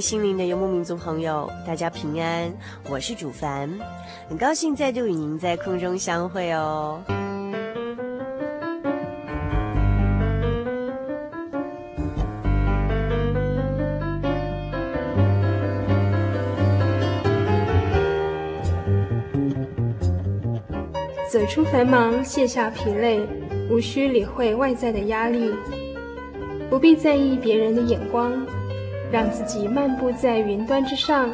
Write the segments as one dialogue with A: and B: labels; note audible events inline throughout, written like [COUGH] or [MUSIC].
A: 心灵的游牧民族朋友，大家平安，我是主凡，很高兴再度与您在空中相会哦。
B: 走出繁忙，卸下疲累，无需理会外在的压力，不必在意别人的眼光。让自己漫步在云端之上，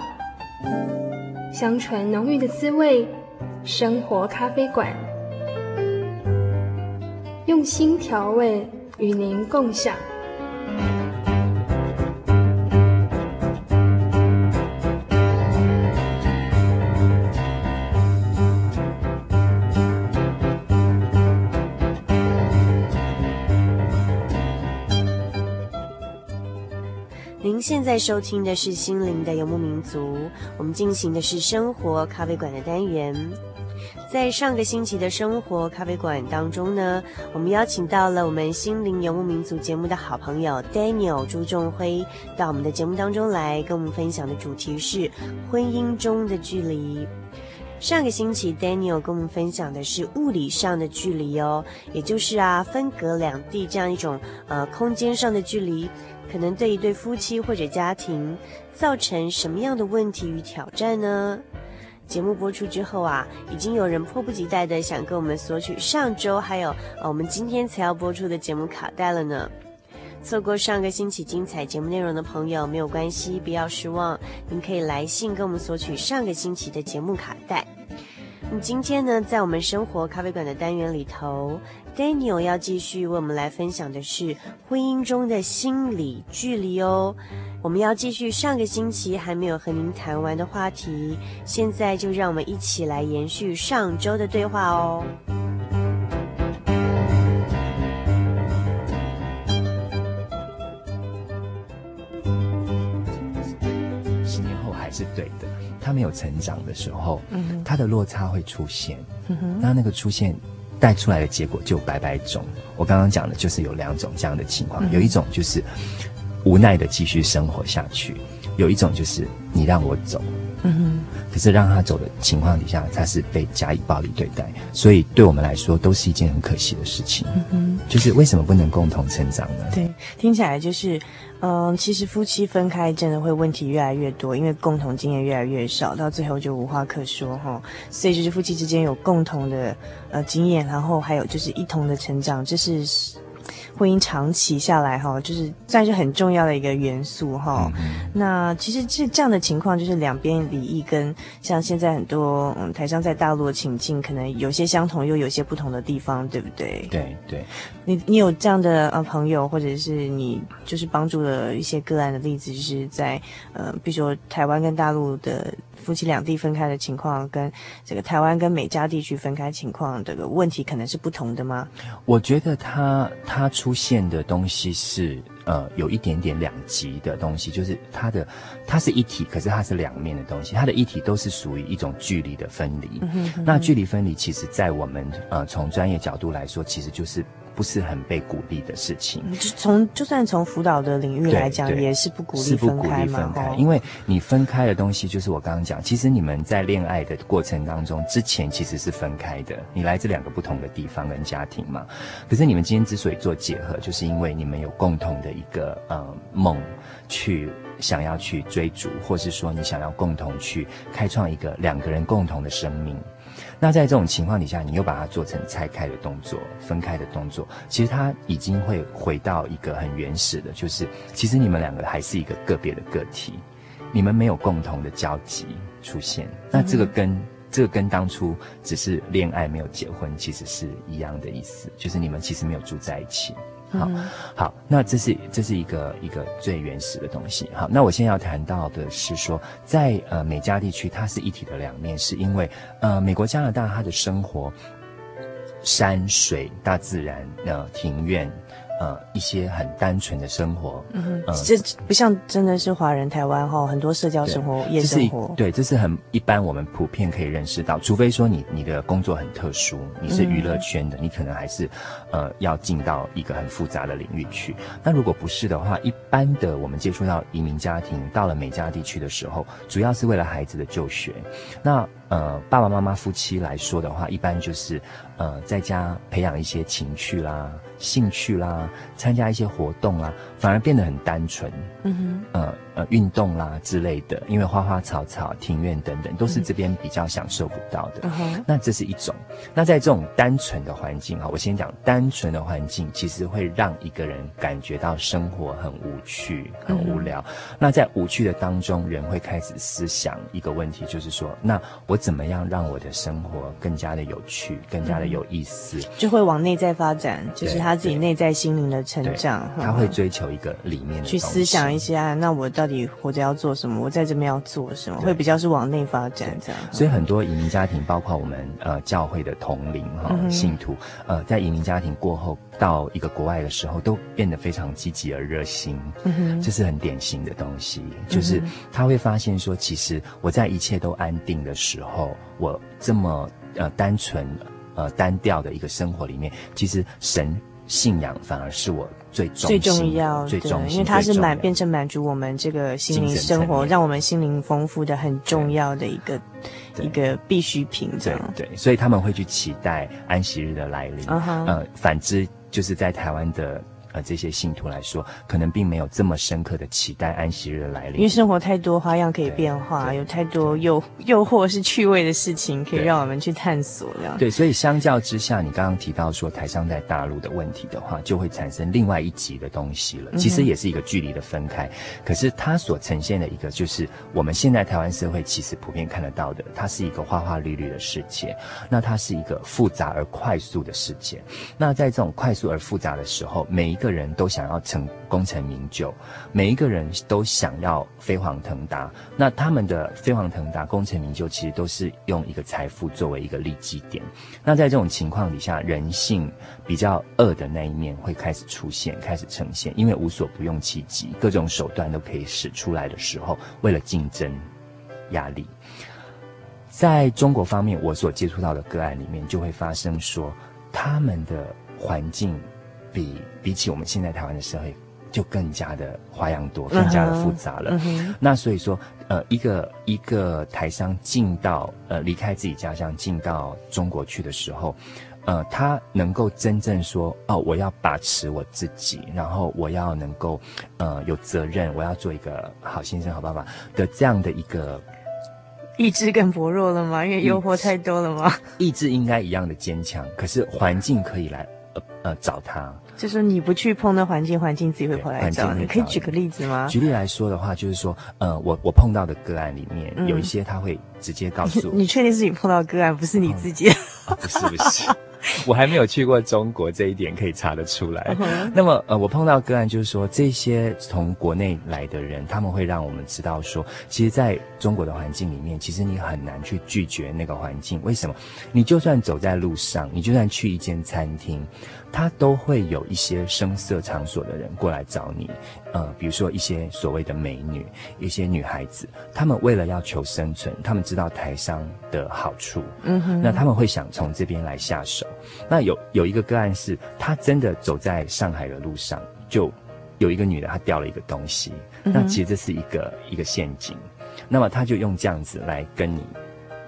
B: 香醇浓郁的滋味，生活咖啡馆，用心调味，与您共享。
A: 现在收听的是心灵的游牧民族，我们进行的是生活咖啡馆的单元。在上个星期的生活咖啡馆当中呢，我们邀请到了我们心灵游牧民族节目的好朋友 Daniel 朱仲辉到我们的节目当中来，跟我们分享的主题是婚姻中的距离。上个星期 Daniel 跟我们分享的是物理上的距离哦，也就是啊分隔两地这样一种呃空间上的距离。可能对一对夫妻或者家庭造成什么样的问题与挑战呢？节目播出之后啊，已经有人迫不及待的想跟我们索取上周还有呃我们今天才要播出的节目卡带了呢。错过上个星期精彩节目内容的朋友没有关系，不要失望，您可以来信跟我们索取上个星期的节目卡带。那今天呢，在我们生活咖啡馆的单元里头，Daniel 要继续为我们来分享的是婚姻中的心理距离哦。我们要继续上个星期还没有和您谈完的话题，现在就让我们一起来延续上周的对话哦。
C: 对的。他没有成长的时候，嗯，他的落差会出现，嗯，那那个出现带出来的结果就百百种。我刚刚讲的就是有两种这样的情况，嗯，有一种就是无奈的继续生活下去，有一种就是你让我走，嗯哼，可是让他走的情况底下，他是被加以暴力对待，所以对我们来说都是一件很可惜的事情，嗯哼，就是为什么不能共同成长呢？
A: 对，听起来就是。嗯，其实夫妻分开真的会问题越来越多，因为共同经验越来越少，到最后就无话可说哈。所以就是夫妻之间有共同的呃经验，然后还有就是一同的成长，这是。婚姻长期下来哈，就是算是很重要的一个元素哈。嗯、那其实这这样的情况，就是两边离异，跟像现在很多嗯台商在大陆的情境，可能有些相同，又有些不同的地方，对不对？
C: 对对。
A: 你你有这样的呃朋友，或者是你就是帮助了一些个案的例子，就是在呃比如说台湾跟大陆的
D: 夫妻两地分开的情况，跟这个台湾跟美加地区分开情况，这个问题可能是不同的吗？
C: 我觉得它它出现的东西是呃有一点点两极的东西，就是它的它是一体，可是它是两面的东西，它的一体都是属于一种距离的分离。嗯哼嗯哼。那距离分离，其实在我们呃从专业角度来说，其实就是。不是很被鼓励的事情。
D: 就从就算从辅导的领域来讲，也是不鼓励分开嘛。
C: 分开，因为你分开的东西，就是我刚刚讲，其实你们在恋爱的过程当中，之前其实是分开的。你来自两个不同的地方跟家庭嘛。可是你们今天之所以做结合，就是因为你们有共同的一个呃梦，去想要去追逐，或是说你想要共同去开创一个两个人共同的生命。那在这种情况底下，你又把它做成拆开的动作、分开的动作，其实它已经会回到一个很原始的，就是其实你们两个还是一个个别的个体，你们没有共同的交集出现。那这个跟、嗯、这个跟当初只是恋爱没有结婚，其实是一样的意思，就是你们其实没有住在一起。好，好，那这是这是一个一个最原始的东西。好，那我现在要谈到的是说，在呃美加地区，它是一体的两面，是因为呃美国加拿大它的生活，山水、大自然、呃庭院。呃，一些很单纯的生活，嗯
D: 这不像真的是华人台湾哈，很多社交生活、夜生活，
C: 对，这是很一般，我们普遍可以认识到，除非说你你的工作很特殊，你是娱乐圈的，嗯、你可能还是呃要进到一个很复杂的领域去。那如果不是的话，一般的我们接触到移民家庭到了美加地区的时候，主要是为了孩子的就学。那呃，爸爸妈妈夫妻来说的话，一般就是呃在家培养一些情趣啦。兴趣啦，参加一些活动啦，反而变得很单纯。嗯哼，呃呃，运动啦之类的，因为花花草草、庭院等等，都是这边比较享受不到的。嗯哼，那这是一种。那在这种单纯的环境哈，我先讲单纯的环境，其实会让一个人感觉到生活很无趣、很无聊。嗯，那在无趣的当中，人会开始思想一个问题，就是说，那我怎么样让我的生活更加的有趣、更加的有意思？
D: 就会往内在发展，就是。他自己内在心灵的成长，
C: 他会追求一个里面的
D: 去思想一些啊，那我到底活着要做什么？我在这边要做什么？会比较是往内发展这样。
C: 所以很多移民家庭，包括我们呃教会的同龄哈信徒，呃在移民家庭过后到一个国外的时候，都变得非常积极而热心。嗯哼，这是很典型的东西，就是他会发现说，其实我在一切都安定的时候，我这么呃单纯呃单调的一个生活里面，其实神。信仰反而是我最重
D: 最重要，
C: 最重，
D: 因为它是满变成满足我们这个心灵生活，让我们心灵丰富的很重要的一个一个必需品，这样
C: 对，对，所以他们会去期待安息日的来临。Uh huh. 呃，反之就是在台湾的。呃，这些信徒来说，可能并没有这么深刻的期待安息日的来临，
D: 因为生活太多花样可以变化，有太多诱 [LAUGHS] 诱惑是趣味的事情可以让我们去探索。这样对，
C: 所以相较之下，你刚刚提到说台商在大陆的问题的话，就会产生另外一级的东西了。其实也是一个距离的分开，嗯、可是它所呈现的一个，就是我们现在台湾社会其实普遍看得到的，它是一个花花绿绿的世界。那它是一个复杂而快速的世界。那在这种快速而复杂的时候，每一个。个人都想要成功成名就，每一个人都想要飞黄腾达。那他们的飞黄腾达、功成名就，其实都是用一个财富作为一个利基点。那在这种情况底下，人性比较恶的那一面会开始出现，开始呈现。因为无所不用其极，各种手段都可以使出来的时候，为了竞争压力，在中国方面，我所接触到的个案里面，就会发生说他们的环境。比比起我们现在台湾的社会，就更加的花样多，更加的复杂了。Uh uh. 那所以说，呃，一个一个台商进到呃离开自己家乡进到中国去的时候，呃，他能够真正说哦，我要把持我自己，然后我要能够呃有责任，我要做一个好先生、好爸爸的这样的一个
D: 意志更薄弱了吗？因为诱惑太多了吗？
C: 意志应该一样的坚强，可是环境可以来呃呃找他。
D: 就是你不去碰那环境，环境自己会跑来找你。你可以举个例子吗？
C: 举例来说的话，就是说，呃，我我碰到的个案里面，嗯、有一些他会直接告诉 [LAUGHS] 我。
D: 你确定是你碰到个案，不是你自己？
C: 不 [LAUGHS] 是不是，[LAUGHS] 我还没有去过中国，这一点可以查得出来。那么呃，我碰到个案就是说，这些从国内来的人，他们会让我们知道说，其实在中国的环境里面，其实你很难去拒绝那个环境。为什么？你就算走在路上，你就算去一间餐厅。他都会有一些声色场所的人过来找你，呃，比如说一些所谓的美女，一些女孩子，他们为了要求生存，他们知道台商的好处，嗯哼，那他们会想从这边来下手。那有有一个个案是，他真的走在上海的路上，就有一个女的，她掉了一个东西，那其实这是一个一个陷阱，那么他就用这样子来跟你。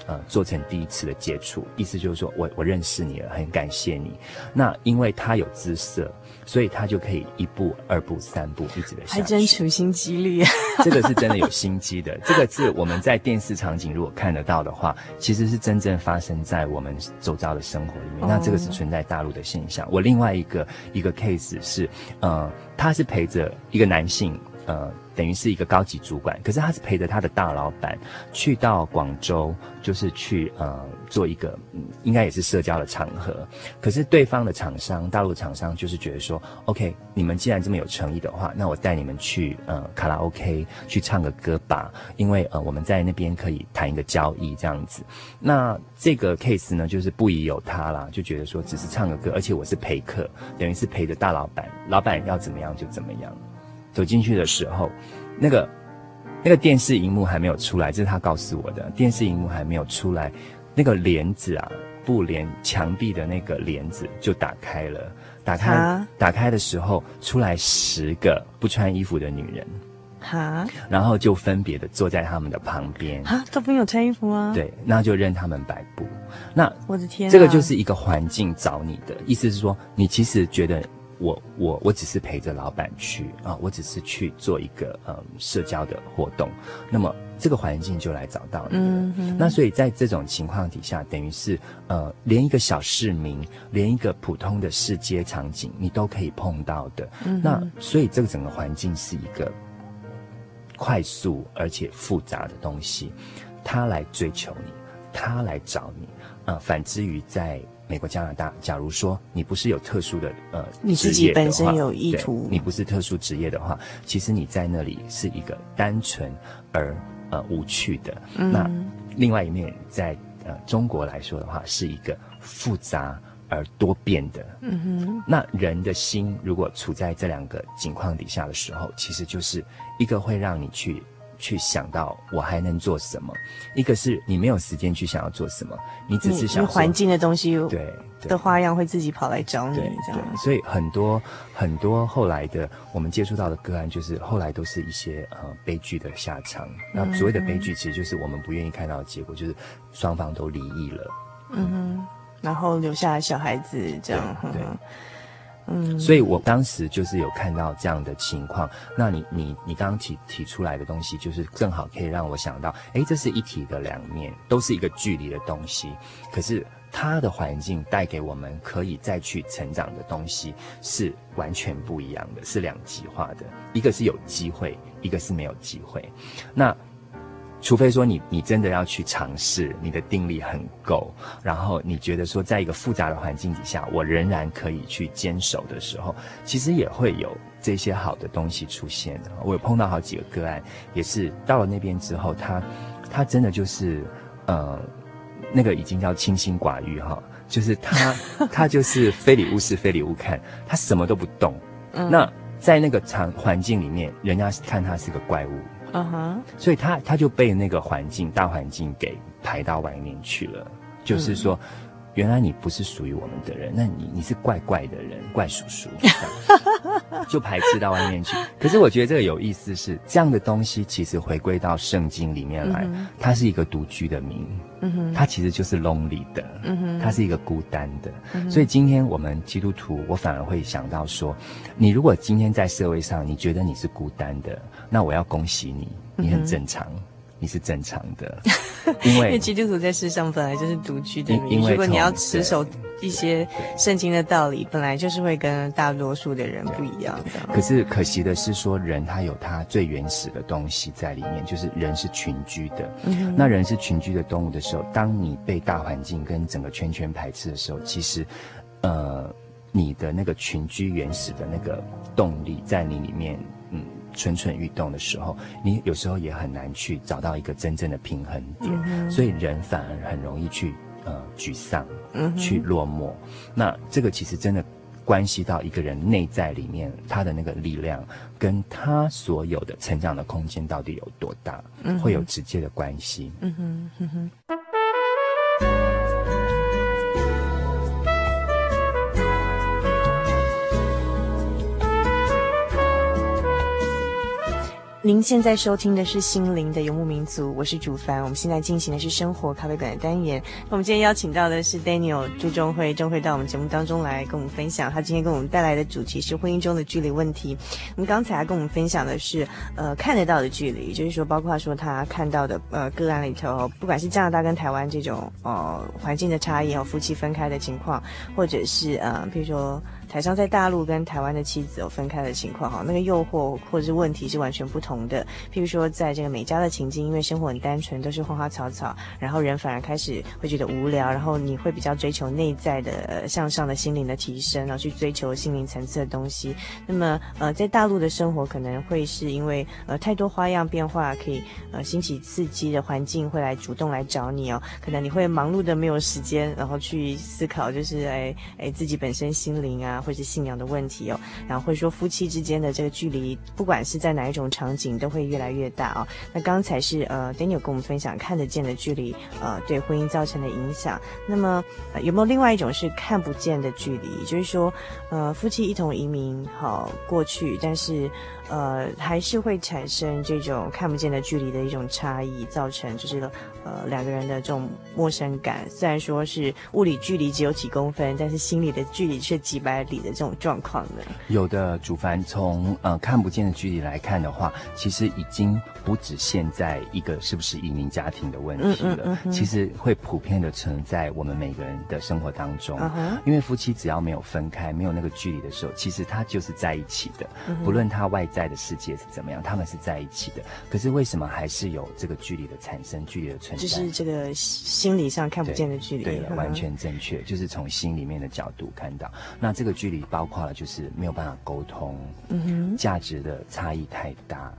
C: 呃，做成第一次的接触，意思就是说我我认识你了，很感谢你。那因为他有姿色，所以他就可以一步、二步、三步一直的下去。
D: 还真处心积虑啊！[LAUGHS]
C: 这个是真的有心机的。这个是我们在电视场景如果看得到的话，其实是真正发生在我们周遭的生活里面。那这个是存在大陆的现象。我另外一个一个 case 是，呃，他是陪着一个男性，呃。等于是一个高级主管，可是他是陪着他的大老板去到广州，就是去呃做一个，嗯，应该也是社交的场合。可是对方的厂商，大陆厂商就是觉得说，OK，你们既然这么有诚意的话，那我带你们去呃卡拉 OK 去唱个歌吧，因为呃我们在那边可以谈一个交易这样子。那这个 case 呢，就是不疑有他啦，就觉得说只是唱个歌，而且我是陪客，等于是陪着大老板，老板要怎么样就怎么样。走进去的时候，那个那个电视荧幕还没有出来，这是他告诉我的。电视荧幕还没有出来，那个帘子啊，布帘墙壁的那个帘子就打开了。打开哈打开的时候，出来十个不穿衣服的女人，哈，然后就分别的坐在他们的旁边。
D: 哈，都没有穿衣服啊？
C: 对，那就任他们摆布。那
D: 我的天啊，
C: 这个就是一个环境找你的意思是说，你其实觉得。我我我只是陪着老板去啊，我只是去做一个嗯社交的活动，那么这个环境就来找到你了。嗯。那所以在这种情况底下，等于是呃，连一个小市民，连一个普通的市街场景，你都可以碰到的。嗯。那所以这个整个环境是一个快速而且复杂的东西，他来追求你，他来找你啊，呃，反之于在。美国、加拿大，假如说你不是有特殊的呃，
D: 你自己本身有意图，
C: 你不是特殊职业的话，其实你在那里是一个单纯而呃无趣的。嗯、那另外一面，在呃中国来说的话，是一个复杂而多变的。嗯哼，那人的心如果处在这两个境况底下的时候，其实就是一个会让你去。去想到我还能做什么？一个是你没有时间去想要做什么，你只是想
D: 环境的东西，
C: 对
D: 的花样会自己跑来找你，
C: 对，这样。所以很多很多后来的我们接触到的个案，就是后来都是一些呃悲剧的下场。那所谓的悲剧，其实就是我们不愿意看到的结果，就是双方都离异了。
D: 嗯哼，然后留下小孩子这样。对。
C: 嗯，所以我当时就是有看到这样的情况。那你你你刚刚提提出来的东西，就是正好可以让我想到，诶，这是一体的两面，都是一个距离的东西。可是它的环境带给我们可以再去成长的东西，是完全不一样的，是两极化的。一个是有机会，一个是没有机会。那。除非说你你真的要去尝试，你的定力很够，然后你觉得说在一个复杂的环境底下，我仍然可以去坚守的时候，其实也会有这些好的东西出现的。我有碰到好几个个案，也是到了那边之后，他他真的就是呃，那个已经叫清心寡欲哈，就是他他就是非礼勿视，非礼勿看，他什么都不动。嗯、那在那个场环境里面，人家看他是个怪物。嗯哼所以他他就被那个环境大环境给排到外面去了。就是说，原来你不是属于我们的人，那你你是怪怪的人，怪叔叔，[LAUGHS] 就排斥到外面去。可是我觉得这个有意思是，这样的东西其实回归到圣经里面来，它、是一个独居的名，它其实就是 lonely 的，它是一个孤单的。嗯、所以今天我们基督徒，我反而会想到说，你如果今天在社会上，你觉得你是孤单的。那我要恭喜你，你很正常，你是正常的，[LAUGHS] 因为
D: 因为基督徒在世上本来就是独居的
C: 因为
D: 如果你要持守一些圣经的道理，本来就是会跟大多数的人不一样的。
C: 可是可惜的是，说人他有他最原始的东西在里面，就是人是群居的。嗯，那人是群居的动物的时候，当你被大环境跟整个圈圈排斥的时候，其实，呃，你的那个群居原始的那个动力在你里面，嗯。蠢蠢欲动的时候，你有时候也很难去找到一个真正的平衡点，嗯、所以人反而很容易去呃沮丧，嗯，去落寞。那这个其实真的关系到一个人内在里面他的那个力量，跟他所有的成长的空间到底有多大，嗯，会有直接的关系。嗯哼，嗯哼。
D: 您现在收听的是心灵的游牧民族，我是主凡。我们现在进行的是生活咖啡馆的单元。我们今天邀请到的是 Daniel 朱中辉，中辉到我们节目当中来跟我们分享。他今天跟我们带来的主题是婚姻中的距离问题。我们刚才跟我们分享的是，呃，看得到的距离，就是说，包括说他看到的，呃，个案里头，不管是加拿大跟台湾这种，呃，环境的差异和夫妻分开的情况，或者是，呃，比如说。台商在大陆跟台湾的妻子有分开的情况哈，那个诱惑或者是问题是完全不同的。譬如说，在这个美家的情境，因为生活很单纯，都是花花草草，然后人反而开始会觉得无聊，然后你会比较追求内在的向上的心灵的提升，然后去追求心灵层次的东西。那么，呃，在大陆的生活可能会是因为呃太多花样变化，可以呃兴起刺激的环境会来主动来找你哦。可能你会忙碌的没有时间，然后去思考，就是哎哎自己本身心灵啊。或是信仰的问题哦，然后或者说夫妻之间的这个距离，不管是在哪一种场景，都会越来越大哦。那刚才是呃，Daniel 跟我们分享看得见的距离，呃，对婚姻造成的影响。那么，有没有另外一种是看不见的距离？就是说，呃，夫妻一同移民好过去，但是。呃，还是会产生这种看不见的距离的一种差异，造成就是呃两个人的这种陌生感。虽然说是物理距离只有几公分，但是心里的距离却几百里的这种状况呢。
C: 有的主凡从呃看不见的距离来看的话，其实已经不止现在一个是不是移民家庭的问题了，嗯嗯嗯、其实会普遍的存在我们每个人的生活当中。嗯、因为夫妻只要没有分开，没有那个距离的时候，其实他就是在一起的，嗯、不论他外在。在的世界是怎么样？他们是在一起的，可是为什么还是有这个距离的产生，距离的存在？
D: 就是这个心理上看不见的距
C: 离。对，完全正确，就是从心里面的角度看到。那这个距离包括了，就是没有办法沟通，嗯哼，价值的差异太大。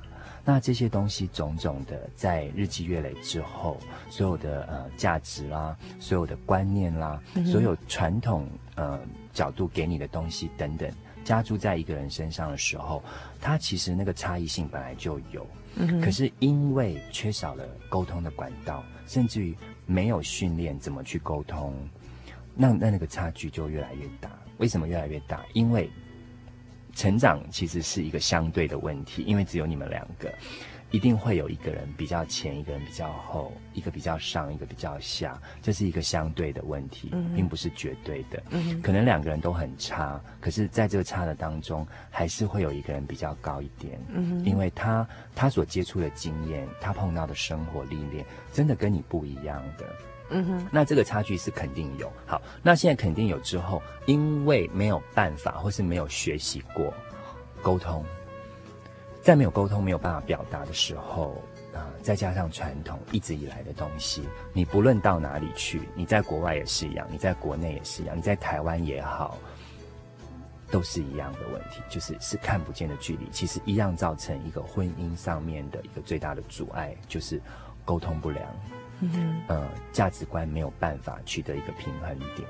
C: 那这些东西种种的，在日积月累之后，所有的呃价值啦，所有的观念啦，嗯、所有传统呃角度给你的东西等等。加注在一个人身上的时候，他其实那个差异性本来就有，可是因为缺少了沟通的管道，甚至于没有训练怎么去沟通，那那那个差距就越来越大。为什么越来越大？因为成长其实是一个相对的问题，因为只有你们两个。一定会有一个人比较前，一个人比较后，一个比较上，一个比较下，这是一个相对的问题，嗯、并不是绝对的。嗯、可能两个人都很差，可是在这个差的当中，还是会有一个人比较高一点，嗯、因为他他所接触的经验，他碰到的生活历练，真的跟你不一样的。嗯哼，那这个差距是肯定有。好，那现在肯定有之后，因为没有办法，或是没有学习过沟通。在没有沟通、没有办法表达的时候，啊、呃，再加上传统一直以来的东西，你不论到哪里去，你在国外也是一样，你在国内也是一样，你在台湾也好，都是一样的问题，就是是看不见的距离，其实一样造成一个婚姻上面的一个最大的阻碍，就是沟通不良，嗯哼，呃，价值观没有办法取得一个平衡点，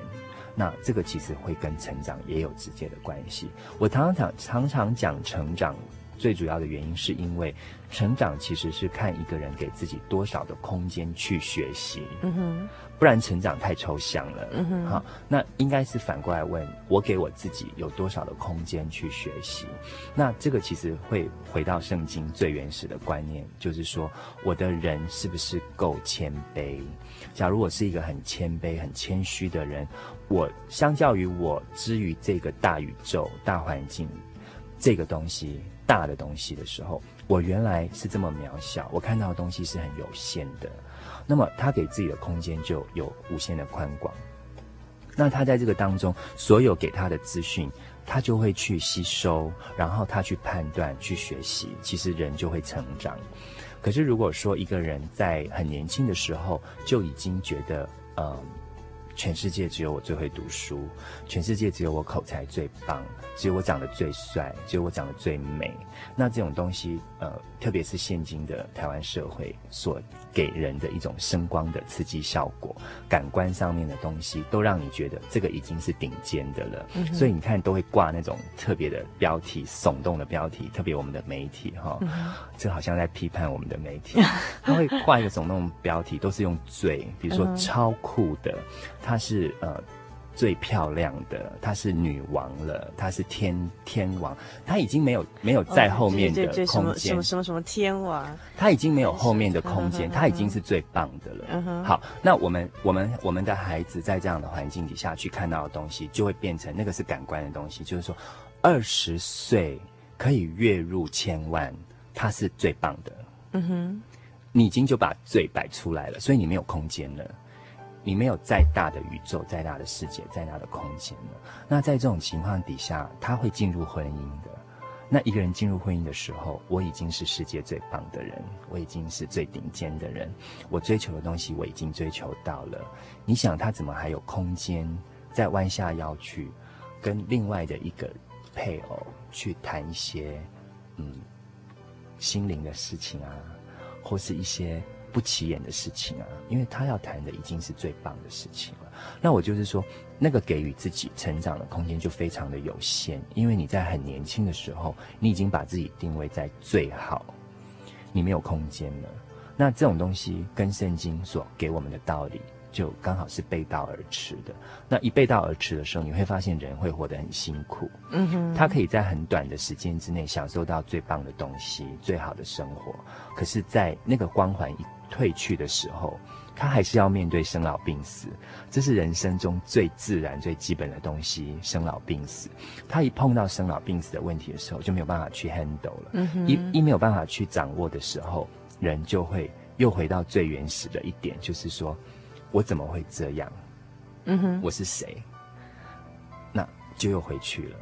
C: 那这个其实会跟成长也有直接的关系。我常常常常讲成长。最主要的原因是因为成长其实是看一个人给自己多少的空间去学习，嗯哼，不然成长太抽象了，嗯哼，好，那应该是反过来问我给我自己有多少的空间去学习，那这个其实会回到圣经最原始的观念，就是说我的人是不是够谦卑？假如我是一个很谦卑、很谦虚的人，我相较于我之于这个大宇宙、大环境。这个东西大的东西的时候，我原来是这么渺小，我看到的东西是很有限的。那么他给自己的空间就有无限的宽广。那他在这个当中，所有给他的资讯，他就会去吸收，然后他去判断、去学习，其实人就会成长。可是如果说一个人在很年轻的时候就已经觉得，嗯。全世界只有我最会读书，全世界只有我口才最棒，只有我长得最帅，只有我长得最美。那这种东西，呃，特别是现今的台湾社会所给人的一种声光的刺激效果，感官上面的东西，都让你觉得这个已经是顶尖的了。嗯、所以你看，都会挂那种特别的标题，耸动的标题，特别我们的媒体哈，嗯、这好像在批判我们的媒体，他会挂一个耸动标题，都是用最，比如说超酷的。她是呃最漂亮的，她是女王了，她是天天王，她已经没有没有在后面的空间，
D: 什么什么什么天王，
C: 她已经没有后面的空间，她已经是最棒的了。好，那我们我们我们的孩子在这样的环境底下去看到的东西，就会变成那个是感官的东西，就是说二十岁可以月入千万，她是最棒的。嗯哼，你已经就把嘴摆出来了，所以你没有空间了。你没有再大的宇宙、再大的世界、再大的空间了。那在这种情况底下，他会进入婚姻的。那一个人进入婚姻的时候，我已经是世界最棒的人，我已经是最顶尖的人，我追求的东西我已经追求到了。你想他怎么还有空间再弯下腰去跟另外的一个配偶去谈一些嗯心灵的事情啊，或是一些？不起眼的事情啊，因为他要谈的已经是最棒的事情了。那我就是说，那个给予自己成长的空间就非常的有限，因为你在很年轻的时候，你已经把自己定位在最好，你没有空间了。那这种东西跟圣经所给我们的道理，就刚好是背道而驰的。那一背道而驰的时候，你会发现人会活得很辛苦。嗯哼，他可以在很短的时间之内享受到最棒的东西、最好的生活，可是，在那个光环一退去的时候，他还是要面对生老病死，这是人生中最自然、最基本的东西。生老病死，他一碰到生老病死的问题的时候，就没有办法去 handle 了。嗯，一一没有办法去掌握的时候，人就会又回到最原始的一点，就是说，我怎么会这样？嗯哼，我是谁？那就又回去了。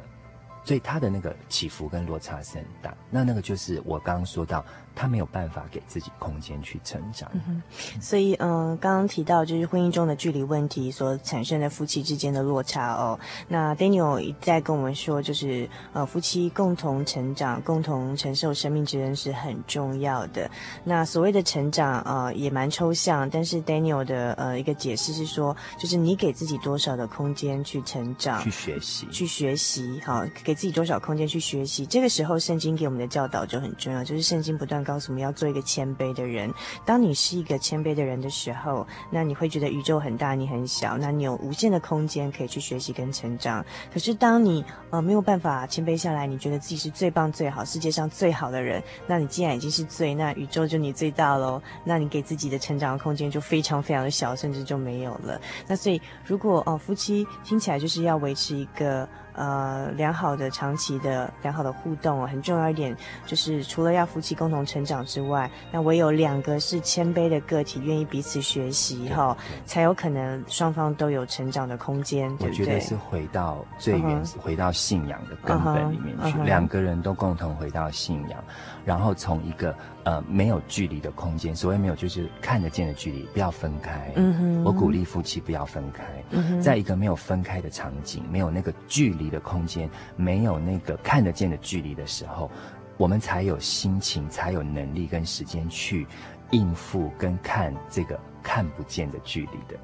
C: 所以他的那个起伏跟落差是很大。那那个就是我刚刚说到。他没有办法给自己空间去成长，
D: 嗯、所以嗯，刚刚提到就是婚姻中的距离问题所产生的夫妻之间的落差哦。那 Daniel 一再跟我们说，就是呃，夫妻共同成长、共同承受生命之恩是很重要的。那所谓的成长呃，也蛮抽象，但是 Daniel 的呃一个解释是说，就是你给自己多少的空间去成长、
C: 去学习、
D: 去学习，好，给自己多少空间去学习。这个时候，圣经给我们的教导就很重要，就是圣经不断。告诉我们要做一个谦卑的人。当你是一个谦卑的人的时候，那你会觉得宇宙很大，你很小，那你有无限的空间可以去学习跟成长。可是当你呃没有办法谦卑下来，你觉得自己是最棒、最好、世界上最好的人，那你既然已经是最，那宇宙就你最大喽。那你给自己的成长的空间就非常非常的小，甚至就没有了。那所以如果哦、夫妻听起来就是要维持一个。呃，良好的、长期的、良好的互动哦，很重要一点就是，除了要夫妻共同成长之外，那唯有两个是谦卑的个体，愿意彼此学习哈，才有可能双方都有成长的空间，对不对？
C: 我觉得是回到最原始，uh -huh. 回到信仰的根本里面去，uh -huh. 两个人都共同回到信仰，然后从一个呃没有距离的空间，所谓没有就是看得见的距离，不要分开。嗯哼，我鼓励夫妻不要分开，嗯哼，在一个没有分开的场景，没有那个距离的空间，没有那个看得见的距离的时候，我们才有心情，才有能力跟时间去应付跟看这个看不见的距离的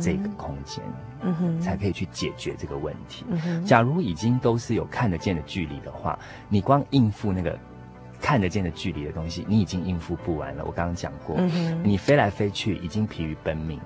C: 这个空间，嗯哼，才可以去解决这个问题。嗯哼，假如已经都是有看得见的距离的话，你光应付那个看得见的距离的东西，你已经应付不完了。我刚刚讲过，嗯，你飞来飞去已经疲于奔命，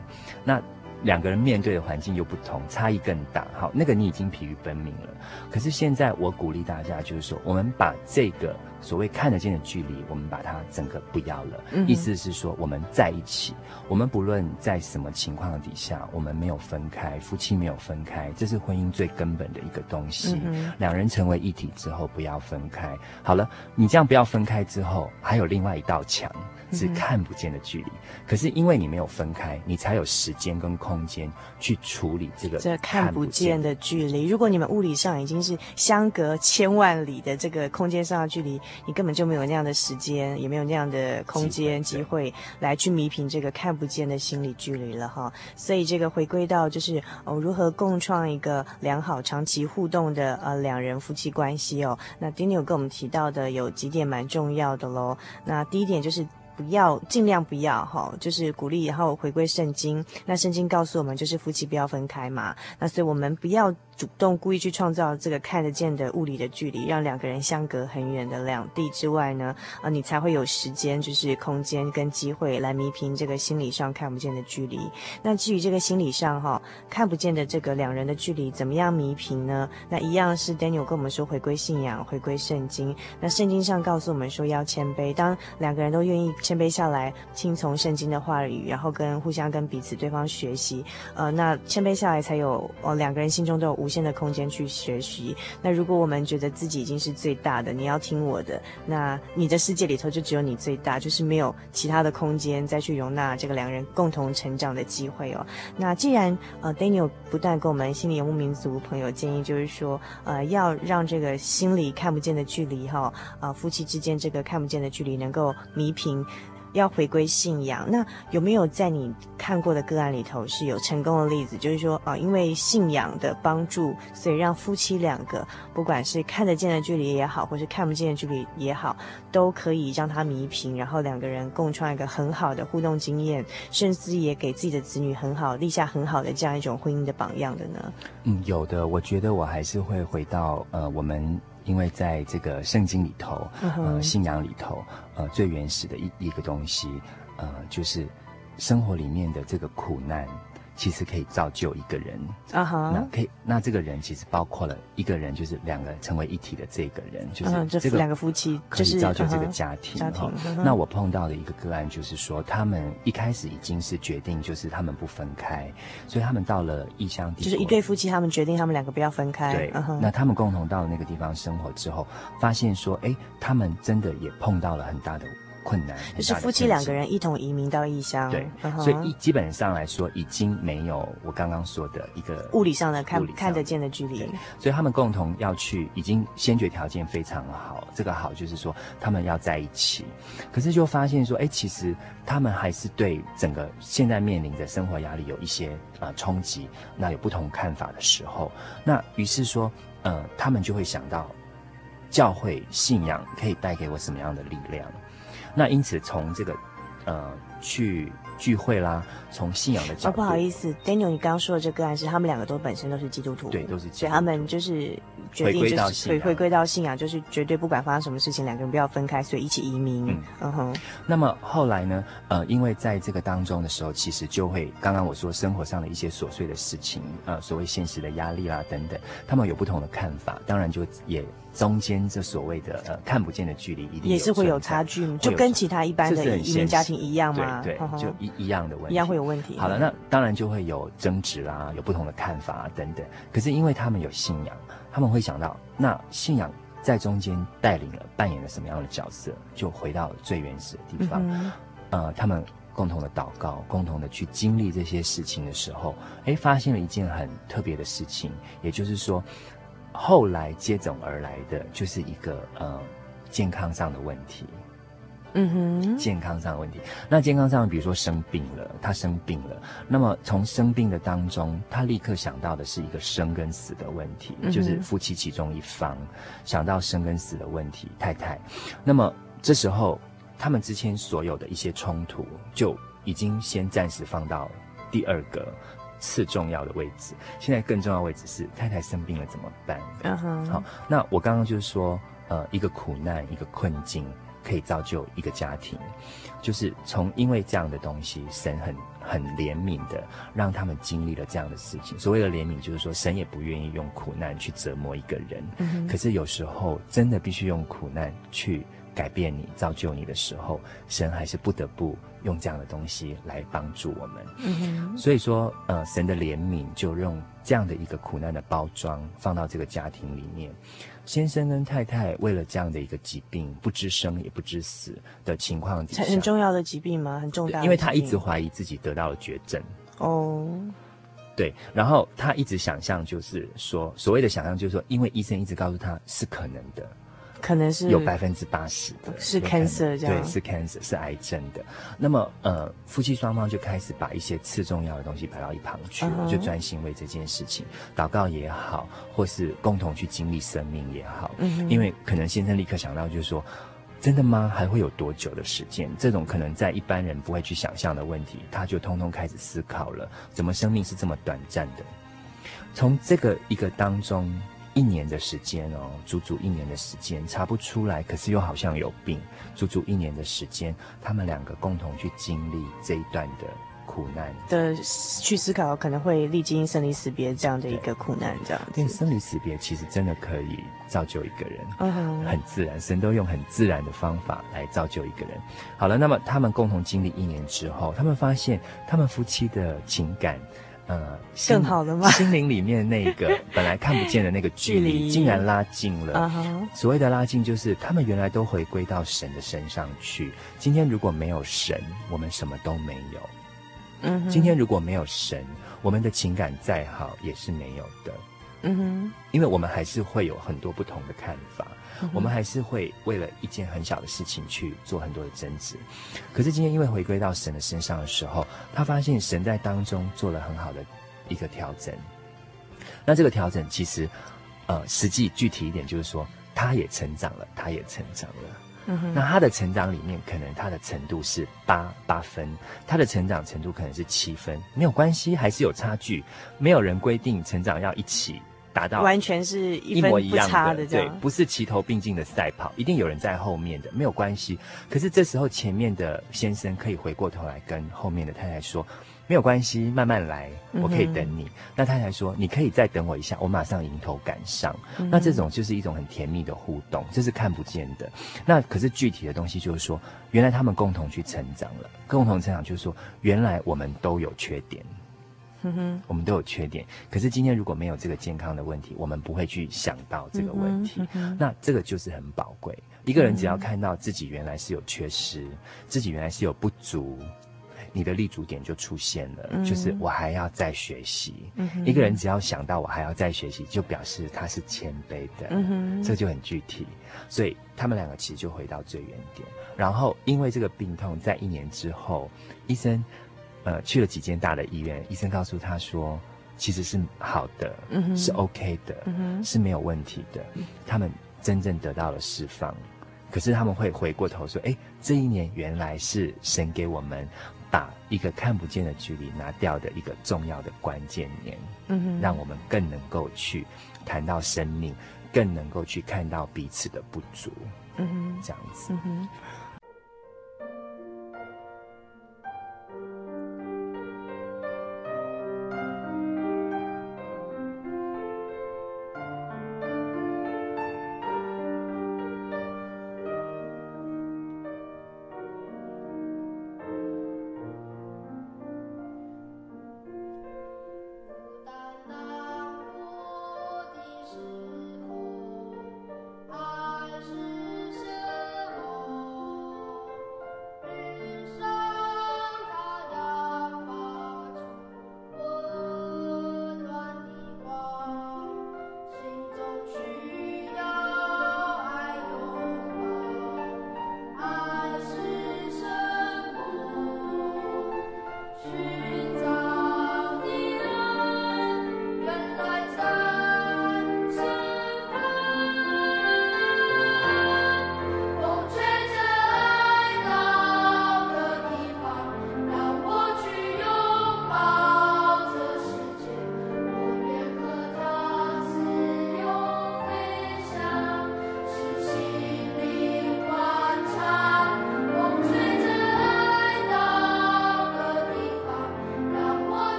C: 那。两个人面对的环境又不同，差异更大。好，那个你已经疲于奔命了。可是现在我鼓励大家，就是说，我们把这个所谓看得见的距离，我们把它整个不要了。嗯、意思是说，我们在一起，我们不论在什么情况底下，我们没有分开，夫妻没有分开，这是婚姻最根本的一个东西。嗯、两人成为一体之后，不要分开。好了，你这样不要分开之后，还有另外一道墙。是看不见的距离，可是因为你没有分开，你才有时间跟空间去处理这个
D: 这看不见的距离。如果你们物理上已经是相隔千万里的这个空间上的距离，你根本就没有那样的时间，也没有那样的空间机会来去弥平这个看不见的心理距离了哈。所以这个回归到就是哦，如何共创一个良好长期互动的呃两人夫妻关系哦。那 Daniel 跟我们提到的有几点蛮重要的喽。那第一点就是。不要，尽量不要哈，就是鼓励，然后回归圣经。那圣经告诉我们，就是夫妻不要分开嘛。那所以我们不要。主动故意去创造这个看得见的物理的距离，让两个人相隔很远的两地之外呢，啊，你才会有时间，就是空间跟机会来弥平这个心理上看不见的距离。那至于这个心理上哈看不见的这个两人的距离，怎么样弥平呢？那一样是 Daniel 跟我们说，回归信仰，回归圣经。那圣经上告诉我们说要谦卑，当两个人都愿意谦卑下来，听从圣经的话语，然后跟互相跟彼此对方学习，呃，那谦卑下来才有哦，两个人心中都有。无限的空间去学习。那如果我们觉得自己已经是最大的，你要听我的，那你的世界里头就只有你最大，就是没有其他的空间再去容纳这个两人共同成长的机会哦。那既然呃，Daniel 不断跟我们心理游牧民族朋友建议，就是说呃，要让这个心里看不见的距离哈，啊、呃，夫妻之间这个看不见的距离能够弥平。要回归信仰，那有没有在你看过的个案里头是有成功的例子？就是说，啊，因为信仰的帮助，所以让夫妻两个，不管是看得见的距离也好，或是看不见的距离也好，都可以让它弥平，然后两个人共创一个很好的互动经验，甚至也给自己的子女很好立下很好的这样一种婚姻的榜样的呢？
C: 嗯，有的，我觉得我还是会回到呃我们。因为在这个圣经里头，呃，信仰里头，呃，最原始的一一个东西，呃，就是生活里面的这个苦难。其实可以造就一个人啊哈，uh huh. 那可以，那这个人其实包括了一个人，就是两个成为一体的这个人，就是这个
D: 两个夫妻，
C: 可以造就这个家庭。家庭。那我碰到的一个个案就是说，他们一开始已经是决定，就是他们不分开，所以他们到了异乡地，
D: 就是一对夫妻，他们决定他们两个不要分开。
C: 对，uh huh. 那他们共同到了那个地方生活之后，发现说，哎，他们真的也碰到了很大的。困难
D: 就是夫妻两个人一同移民到异乡，
C: 对，所以一基本上来说已经没有我刚刚说的一个
D: 物理上的看看得见的距离，
C: 所以他们共同要去，已经先决条件非常好。这个好就是说他们要在一起，可是就发现说，哎，其实他们还是对整个现在面临的生活压力有一些啊、呃、冲击，那有不同看法的时候，那于是说，呃，他们就会想到教会信仰可以带给我什么样的力量。那因此，从这个，呃，去聚会啦，从信仰的角度，
D: 哦，不好意思，Daniel，你刚刚说的这个案是他们两个都本身都是基督徒，
C: 对，都是基督徒，
D: 所以他们就是决定就是回回归到信仰，就是绝对不管发生什么事情，两个人不要分开，所以一起移民。嗯，嗯哼。
C: 那么后来呢？呃，因为在这个当中的时候，其实就会刚刚我说生活上的一些琐碎的事情，呃，所谓现实的压力啦等等，他们有不同的看法，当然就也。中间这所谓的呃看不见的距离，一定
D: 也是会有差距，就跟其他一般的移民家庭一样吗？
C: 对，对，就一一样的问题，
D: 一样会有问题。
C: 好了，那当然就会有争执啦，有不同的看法啊等等。可是因为他们有信仰，他们会想到，那信仰在中间带领了、扮演了什么样的角色？就回到最原始的地方，嗯、呃，他们共同的祷告，共同的去经历这些事情的时候，哎，发现了一件很特别的事情，也就是说。后来接踵而来的就是一个呃健康上的问题，嗯哼，健康上的问题。那健康上，比如说生病了，他生病了，那么从生病的当中，他立刻想到的是一个生跟死的问题，嗯、就是夫妻其中一方想到生跟死的问题，太太。那么这时候，他们之间所有的一些冲突就已经先暂时放到第二个。次重要的位置，现在更重要的位置是太太生病了怎么办？嗯哼、uh，huh. 好，那我刚刚就是说，呃，一个苦难，一个困境，可以造就一个家庭，就是从因为这样的东西，神很很怜悯的让他们经历了这样的事情。所谓的怜悯，就是说神也不愿意用苦难去折磨一个人，嗯、可是有时候真的必须用苦难去改变你、造就你的时候，神还是不得不用这样的东西来帮助我们。嗯、所以说，呃，神的怜悯就用这样的一个苦难的包装放到这个家庭里面。先生跟太太为了这样的一个疾病，不知生也不知死的情况底下，
D: 很重要的疾病吗？很重大的。
C: 因为他一直怀疑自己得到了绝症。
D: 哦，
C: 对，然后他一直想象，就是说，所谓的想象，就是说，因为医生一直告诉他是可能的。
D: 可能是
C: 有百分之八十的
D: 是 cancer 这样，
C: 对，是 cancer 是癌症的。那么，呃，夫妻双方就开始把一些次重要的东西摆到一旁去了，uh -huh. 就专心为这件事情祷告也好，或是共同去经历生命也好。嗯、uh. 因为可能先生立刻想到，就是说，真的吗？还会有多久的时间？这种可能在一般人不会去想象的问题，他就通通开始思考了：怎么生命是这么短暂的？从这个一个当中。一年的时间哦，足足一年的时间，查不出来，可是又好像有病。足足一年的时间，他们两个共同去经历这一段的苦难
D: 的，去思考可能会历经生离死别这样的一个苦难，这样子。
C: 对，生离死别其实真的可以造就一个人，嗯，很自然，神都用很自然的方法来造就一个人。好了，那么他们共同经历一年之后，他们发现他们夫妻的情感。呃，
D: 更好的吗？
C: 心灵里面那个 [LAUGHS] 本来看不见的那个距离，竟然拉近了。Uh -huh. 所谓的拉近，就是他们原来都回归到神的身上去。今天如果没有神，我们什么都没有。嗯，今天如果没有神，我们的情感再好也是没有的。嗯哼，因为我们还是会有很多不同的看法。我们还是会为了一件很小的事情去做很多的争执，可是今天因为回归到神的身上的时候，他发现神在当中做了很好的一个调整。那这个调整其实，呃，实际具体一点就是说，他也成长了，他也成长了。那他的成长里面，可能他的程度是八八分，他的成长程度可能是七分，没有关系，还是有差距。没有人规定成长要一起。达到
D: 完全是一模一样的，
C: 对，不是齐头并进的赛跑，一定有人在后面的，没有关系。可是这时候前面的先生可以回过头来跟后面的太太说，没有关系，慢慢来，我可以等你。嗯、那太太说，你可以再等我一下，我马上迎头赶上、嗯。那这种就是一种很甜蜜的互动，这是看不见的。那可是具体的东西就是说，原来他们共同去成长了，共同成长就是说，原来我们都有缺点。嗯哼，我们都有缺点，可是今天如果没有这个健康的问题，我们不会去想到这个问题。嗯、那这个就是很宝贵。一个人只要看到自己原来是有缺失，嗯、自己原来是有不足，你的立足点就出现了，嗯、就是我还要再学习、嗯。一个人只要想到我还要再学习，就表示他是谦卑的。嗯，这就很具体。所以他们两个其实就回到最原点。然后因为这个病痛，在一年之后，医生。呃，去了几间大的医院，医生告诉他说，其实是好的，嗯、是 OK 的、嗯，是没有问题的。他们真正得到了释放，可是他们会回过头说，哎，这一年原来是神给我们把一个看不见的距离拿掉的一个重要的关键年，嗯，让我们更能够去谈到生命，更能够去看到彼此的不足，嗯，这样子。嗯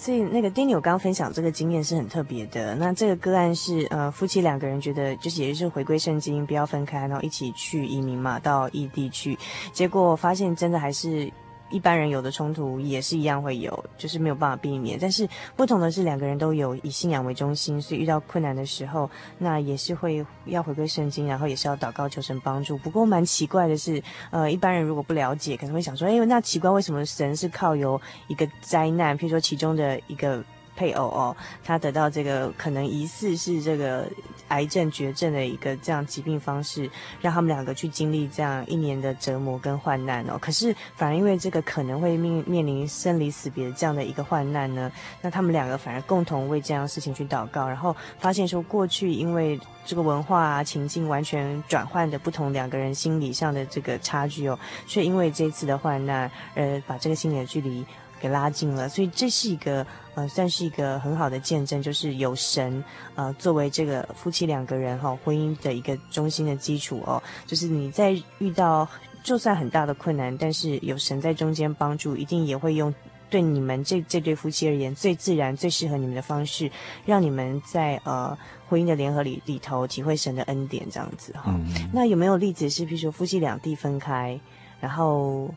D: 所以那个 Daniel 刚刚分享这个经验是很特别的。那这个个案是呃夫妻两个人觉得就是也是回归圣经，不要分开，然后一起去移民嘛，到异地去，结果发现真的还是。一般人有的冲突也是一样会有，就是没有办法避免。但是不同的是，两个人都有以信仰为中心，所以遇到困难的时候，那也是会要回归圣经，然后也是要祷告求神帮助。不过蛮奇怪的是，呃，一般人如果不了解，可能会想说，哎，那奇怪为什么神是靠由一个灾难，譬如说其中的一个。配偶哦，他得到这个可能疑似是这个癌症绝症的一个这样疾病方式，让他们两个去经历这样一年的折磨跟患难哦。可是反而因为这个可能会面面临生离死别的这样的一个患难呢，那他们两个反而共同为这样事情去祷告，然后发现说过去因为这个文化啊情境完全转换的不同，两个人心理上的这个差距哦，却因为这次的患难而把这个心理的距离。给拉近了，所以这是一个呃，算是一个很好的见证，就是有神呃作为这个夫妻两个人哈、哦、婚姻的一个中心的基础哦，就是你在遇到就算很大的困难，但是有神在中间帮助，一定也会用对你们这这对夫妻而言最自然、最适合你们的方式，让你们在呃婚姻的联合里里头体会神的恩典这样子哈。那有没有例子是，比如说夫妻两地分开，然后？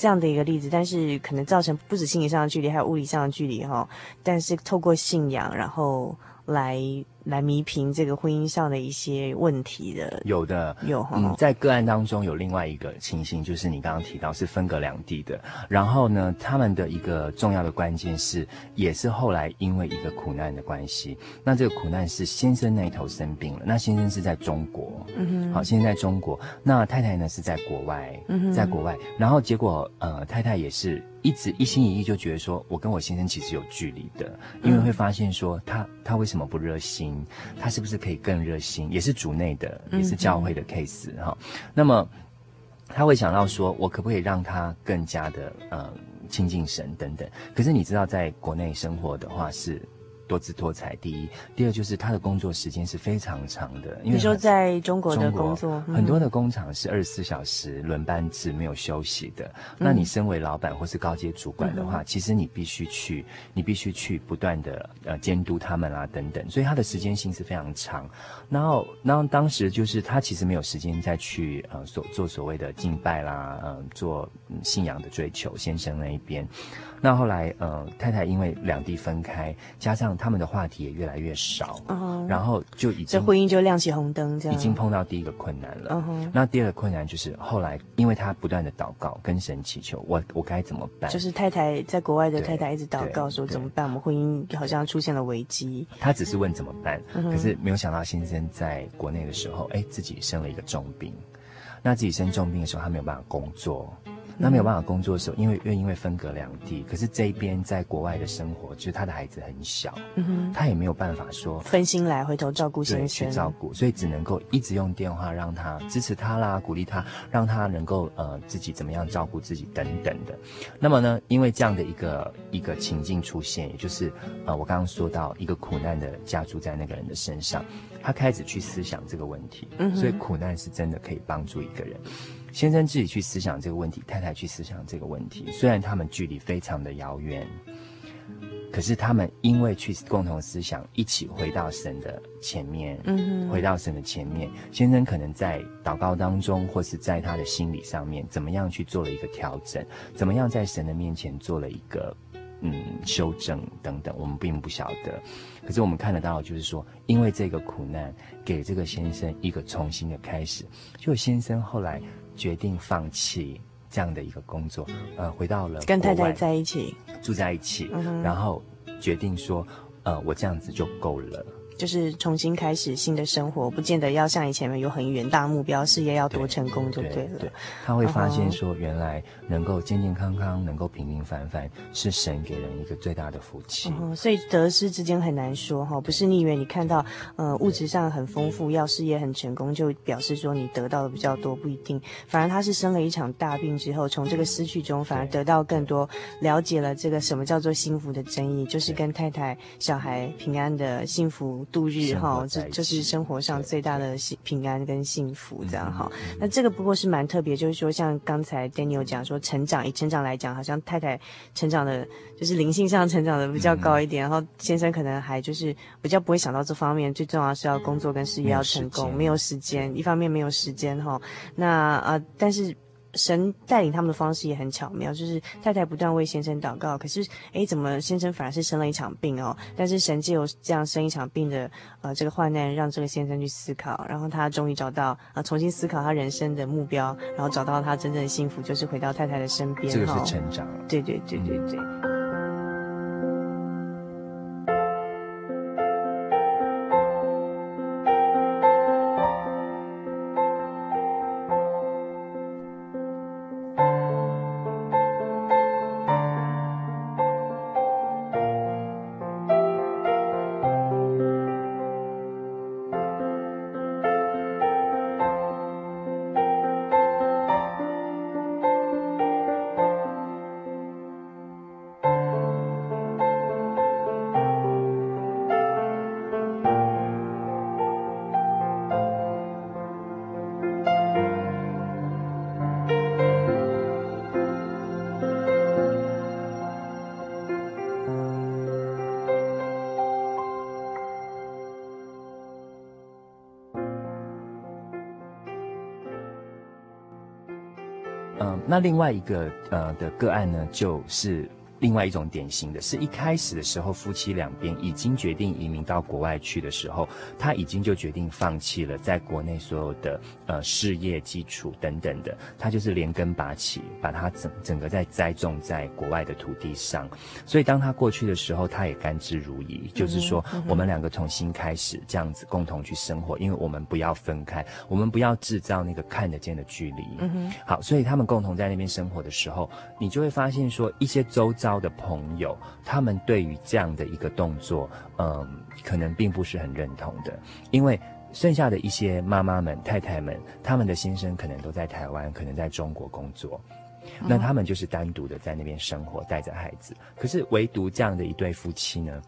D: 这样的一个例子，但是可能造成不止心理上的距离，还有物理上的距离哈。但是透过信仰，然后来。来弥平这个婚姻上的一些问题的，
C: 有的。有哈。嗯，在个案当中有另外一个情形，就是你刚刚提到是分隔两地的，然后呢，他们的一个重要的关键是，也是后来因为一个苦难的关系，那这个苦难是先生那一头生病了，那先生是在中国，嗯哼，好，先生在中国，那太太呢是在国外，嗯哼，在国外，然后结果呃，太太也是一直一心一意就觉得说，我跟我先生其实有距离的，因为会发现说他他为什么不热心？他是不是可以更热心？也是主内的，也是教会的 case 哈、嗯。那么他会想到说，我可不可以让他更加的呃亲近神等等？可是你知道，在国内生活的话是。多姿多彩，第一，第二就是他的工作时间是非常长的。因为
D: 你说在中国的工作，
C: 很多的工厂是二十四小时轮班制，没有休息的。嗯、那你身为老板或是高阶主管的话，嗯、其实你必须去，你必须去不断的呃监督他们啊等等，所以他的时间性是非常长。然后，然后当时就是他其实没有时间再去呃所做所谓的敬拜啦，嗯、呃，做信仰的追求，先生那一边。那后来，呃，太太因为两地分开，加上他们的话题也越来越少，uh. 然后就已经
D: 这婚姻就亮起红灯，这样
C: 已经碰到第一个困难了。Uh. 那第二个困难就是后来，因为他不断的祷告，跟神祈求，我我该怎么办？
D: 就是太太在国外的太太一直祷告说怎么办？我们婚姻好像出现了危机。
C: 他只是问怎么办，uh. 可是没有想到先生在国内的时候，哎，自己生了一个重病。那自己生重病的时候，他没有办法工作。那没有办法工作的时候，因为又因为分隔两地，可是这一边在国外的生活，就是他的孩子很小，嗯哼，他也没有办法说
D: 分心来回头照顾先生，
C: 去照顾，所以只能够一直用电话让他支持他啦，鼓励他，让他能够呃自己怎么样照顾自己等等的。那么呢，因为这样的一个一个情境出现，也就是呃我刚刚说到一个苦难的加诸在那个人的身上，他开始去思想这个问题，嗯，所以苦难是真的可以帮助一个人。先生自己去思想这个问题，太太去思想这个问题。虽然他们距离非常的遥远，可是他们因为去共同思想，一起回到神的前面，嗯哼，回到神的前面。先生可能在祷告当中，或是在他的心理上面，怎么样去做了一个调整？怎么样在神的面前做了一个嗯修正等等？我们并不晓得。可是我们看得到，就是说，因为这个苦难，给这个先生一个重新的开始。就先生后来。决定放弃这样的一个工作，呃，回到了
D: 跟太太在一起
C: 住在一起，嗯、然后决定说，呃，我这样子就够了。
D: 就是重新开始新的生活，不见得要像以前有很远大目标，事业要多成功就对了。对，对，对，
C: 他会发现说，原来能够健健康康，能够平平凡凡，是神给人一个最大的福气。
D: 嗯、所以得失之间很难说哈，不是你以为你看到呃物质上很丰富，要事业很成功，就表示说你得到的比较多，不一定。反而他是生了一场大病之后，从这个失去中反而得到更多，了解了这个什么叫做幸福的真意，就是跟太太、小孩平安的幸福。度日哈，这就是生活上最大的幸平安跟幸福这样哈。那这个不过是蛮特别，就是说像刚才 Daniel 讲说成长，以成长来讲，好像太太成长的，就是灵性上成长的比较高一点，然后先生可能还就是比较不会想到这方面，最重要是要工作跟事业要成功，没有时间，一方面没有时间哈。那啊，但是。神带领他们的方式也很巧妙，就是太太不断为先生祷告，可是诶，怎么先生反而是生了一场病哦？但是神借由这样生一场病的呃这个患难，让这个先生去思考，然后他终于找到呃重新思考他人生的目标，然后找到他真正的幸福，就是回到太太的身边。
C: 这个是成长。
D: 对对对对对。嗯
C: 那另外一个呃的个案呢，就是。另外一种典型的是一开始的时候，夫妻两边已经决定移民到国外去的时候，他已经就决定放弃了在国内所有的呃事业基础等等的，他就是连根拔起，把它整整个在栽种在国外的土地上。所以当他过去的时候，他也甘之如饴，就是说我们两个重新开始这样子共同去生活，因为我们不要分开，我们不要制造那个看得见的距离。嗯哼，好，所以他们共同在那边生活的时候，你就会发现说一些周遭。的朋友，他们对于这样的一个动作，嗯，可能并不是很认同的，因为剩下的一些妈妈们、太太们，他们的先生可能都在台湾，可能在中国工作，那他们就是单独的在那边生活，带着孩子。可是唯独这样的一对夫妻呢，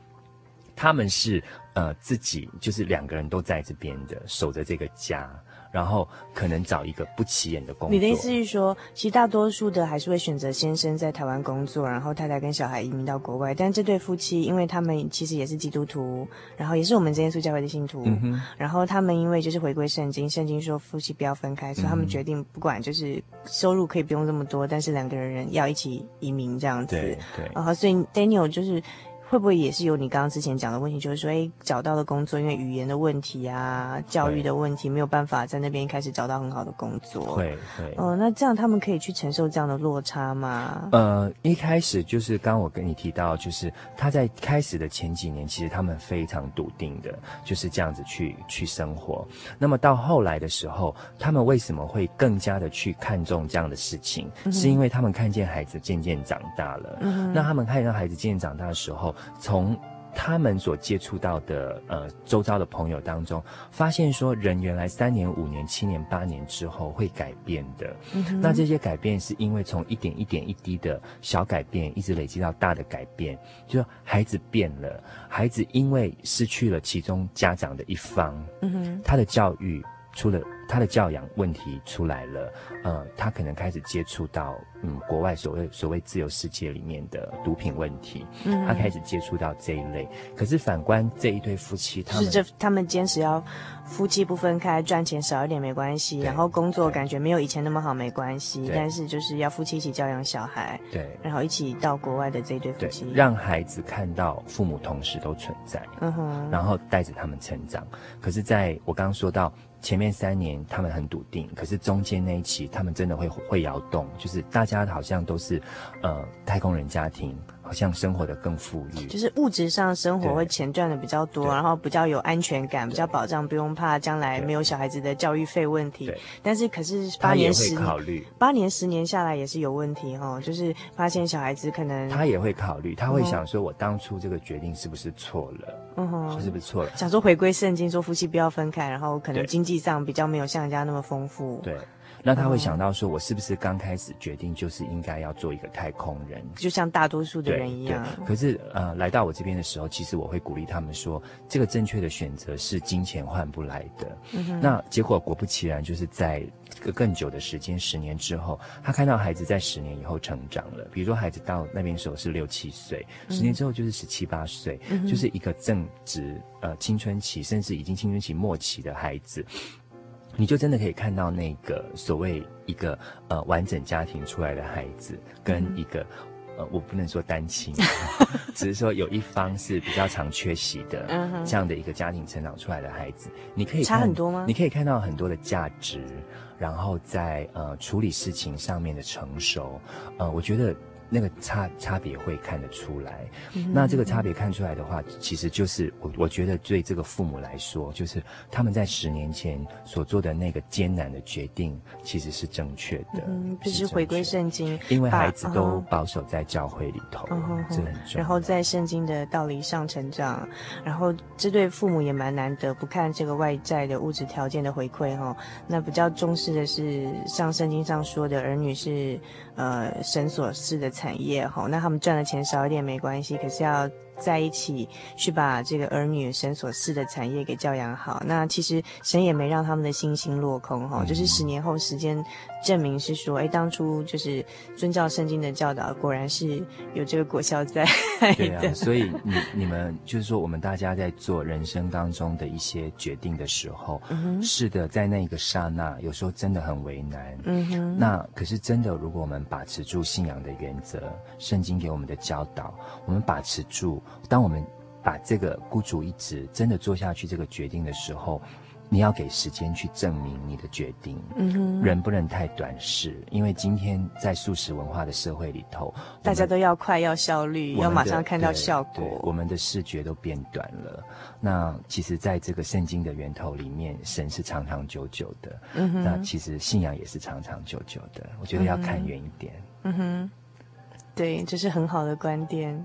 C: 他们是呃自己就是两个人都在这边的，守着这个家。然后可能找一个不起眼的工作。
D: 你的意思是说，其实大多数的还是会选择先生在台湾工作，然后太太跟小孩移民到国外。但这对夫妻，因为他们其实也是基督徒，然后也是我们真耶稣教会的信徒。嗯哼。然后他们因为就是回归圣经，圣经说夫妻不要分开，所以他们决定不管就是收入可以不用这么多，但是两个人要一起移民这样子。
C: 对对。
D: 然后所以 Daniel 就是。会不会也是有你刚刚之前讲的问题，就是说，哎，找到的工作因为语言的问题啊，教育的问题，没有办法在那边开始找到很好的工作。
C: 会会。
D: 哦，那这样他们可以去承受这样的落差吗？
C: 呃，一开始就是刚刚我跟你提到，就是他在开始的前几年，其实他们非常笃定的就是这样子去去生活。那么到后来的时候，他们为什么会更加的去看重这样的事情？嗯、是因为他们看见孩子渐渐长大了。嗯。那他们看到孩子渐渐长大的时候。从他们所接触到的呃周遭的朋友当中，发现说人原来三年、五年、七年、八年之后会改变的。嗯。那这些改变是因为从一点一点一滴的小改变，一直累积到大的改变。就说孩子变了，孩子因为失去了其中家长的一方，他的教育出了。他的教养问题出来了，呃，他可能开始接触到嗯国外所谓所谓自由世界里面的毒品问题，嗯，他开始接触到这一类。可是反观这一对夫妻，他们
D: 是这他们坚持要夫妻不分开，赚钱少一点没关系，然后工作感觉没有以前那么好没关系，但是就是要夫妻一起教养小孩，
C: 对，
D: 然后一起到国外的这一对夫妻，
C: 让孩子看到父母同时都存在，嗯哼，然后带着他们成长。可是在我刚刚说到。前面三年他们很笃定，可是中间那一期他们真的会会摇动，就是大家好像都是，呃，太空人家庭。好像生活的更富裕，
D: 就是物质上生活会钱赚的比较多，然后比较有安全感，比较保障，不用怕将来没有小孩子的教育费问题。但是可是八年十年，八年十年下来也是有问题哈，就是发现小孩子可能
C: 他也会考虑，他会想说，我当初这个决定是不是错了？嗯哼，是不是错了？
D: 想说回归圣经，说夫妻不要分开，然后可能经济上比较没有像人家那么丰富。
C: 对。那他会想到说，我是不是刚开始决定就是应该要做一个太空人，
D: 就像大多数的人一样。
C: 可是呃，来到我这边的时候，其实我会鼓励他们说，这个正确的选择是金钱换不来的。嗯、那结果果不其然，就是在一个更久的时间，十年之后，他看到孩子在十年以后成长了。比如说，孩子到那边时候是六七岁，十年之后就是十七八岁，嗯、就是一个正值呃青春期，甚至已经青春期末期的孩子。你就真的可以看到那个所谓一个呃完整家庭出来的孩子，跟一个、嗯、呃我不能说单亲，[LAUGHS] 只是说有一方是比较常缺席的这样的一个家庭成长出来的孩子，你可以看
D: 差很多吗？
C: 你可以看到很多的价值，然后在呃处理事情上面的成熟，呃，我觉得。那个差差别会看得出来，嗯、那这个差别看出来的话，其实就是我我觉得对这个父母来说，就是他们在十年前所做的那个艰难的决定，其实是正确的。
D: 嗯，就是回归圣经，
C: 因为孩子都保守在教会里头，这很重要。
D: 然后在圣经的道理上成长，然后这对父母也蛮难得，不看这个外在的物质条件的回馈哈。那比较重视的是，像圣经上说的，儿女是呃绳索式的。产业哈，那他们赚的钱少一点没关系，可是要在一起去把这个儿女绳索式的产业给教养好。那其实神也没让他们的信心落空哈，就是十年后时间。证明是说，哎，当初就是遵照圣经的教导，果然是有这个果效在的。
C: 对啊，[LAUGHS] 所以你你们就是说，我们大家在做人生当中的一些决定的时候，嗯，是的，在那一个刹那，有时候真的很为难。嗯哼，那可是真的，如果我们把持住信仰的原则，圣经给我们的教导，我们把持住，当我们把这个孤注一掷，真的做下去这个决定的时候。你要给时间去证明你的决定，嗯哼，人不能太短视，因为今天在素食文化的社会里头，
D: 大家都要快，要效率，要马上看到效果，
C: 我们的视觉都变短了。那其实，在这个圣经的源头里面，神是长长久久的，嗯哼，那其实信仰也是长长久久的。我觉得要看远一点，
D: 嗯哼，对，这是很好的观点。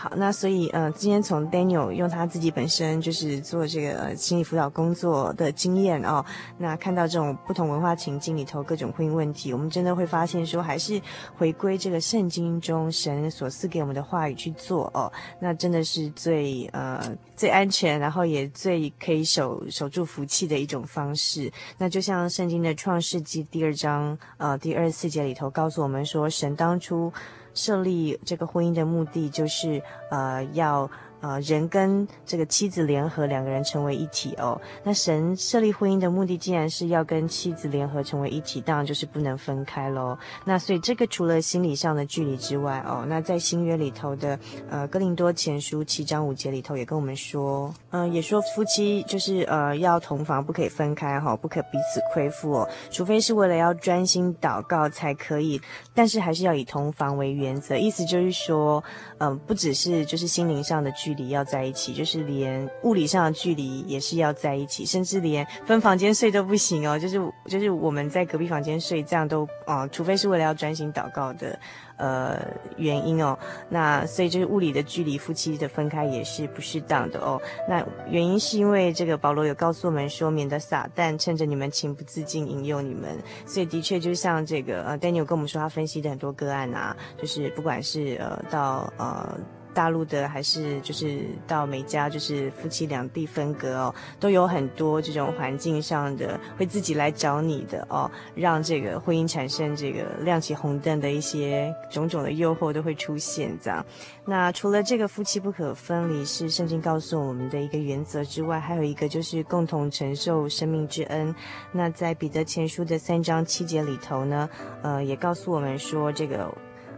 D: 好，那所以呃，今天从 Daniel 用他自己本身就是做这个、心理辅导工作的经验哦，那看到这种不同文化情境里头各种婚姻问题，我们真的会发现说，还是回归这个圣经中神所赐给我们的话语去做哦，那真的是最呃最安全，然后也最可以守守住福气的一种方式。那就像圣经的创世纪第二章呃第二十四节里头告诉我们说，神当初。设立这个婚姻的目的就是，呃，要。呃，人跟这个妻子联合，两个人成为一体哦。那神设立婚姻的目的，既然是要跟妻子联合成为一体，当然就是不能分开喽。那所以这个除了心理上的距离之外哦，那在新约里头的呃哥林多前书七章五节里头也跟我们说，嗯、也说夫妻就是呃要同房，不可以分开哈、哦，不可彼此亏负哦，除非是为了要专心祷告才可以，但是还是要以同房为原则。意思就是说，嗯、不只是就是心灵上的距离。要在一起，就是连物理上的距离也是要在一起，甚至连分房间睡都不行哦。就是就是我们在隔壁房间睡，这样都啊、除非是为了要专心祷告的呃原因哦。那所以就是物理的距离，夫妻的分开也是不适当的哦。那原因是因为这个保罗有告诉我们说，免得撒旦趁着你们情不自禁引诱你们。所以的确就像这个呃，Daniel 跟我们说，他分析的很多个案啊，就是不管是呃到呃。大陆的还是就是到美加，就是夫妻两地分隔哦，都有很多这种环境上的会自己来找你的哦，让这个婚姻产生这个亮起红灯的一些种种的诱惑都会出现这样。那除了这个夫妻不可分离是圣经告诉我们的一个原则之外，还有一个就是共同承受生命之恩。那在彼得前书的三章七节里头呢，呃，也告诉我们说这个。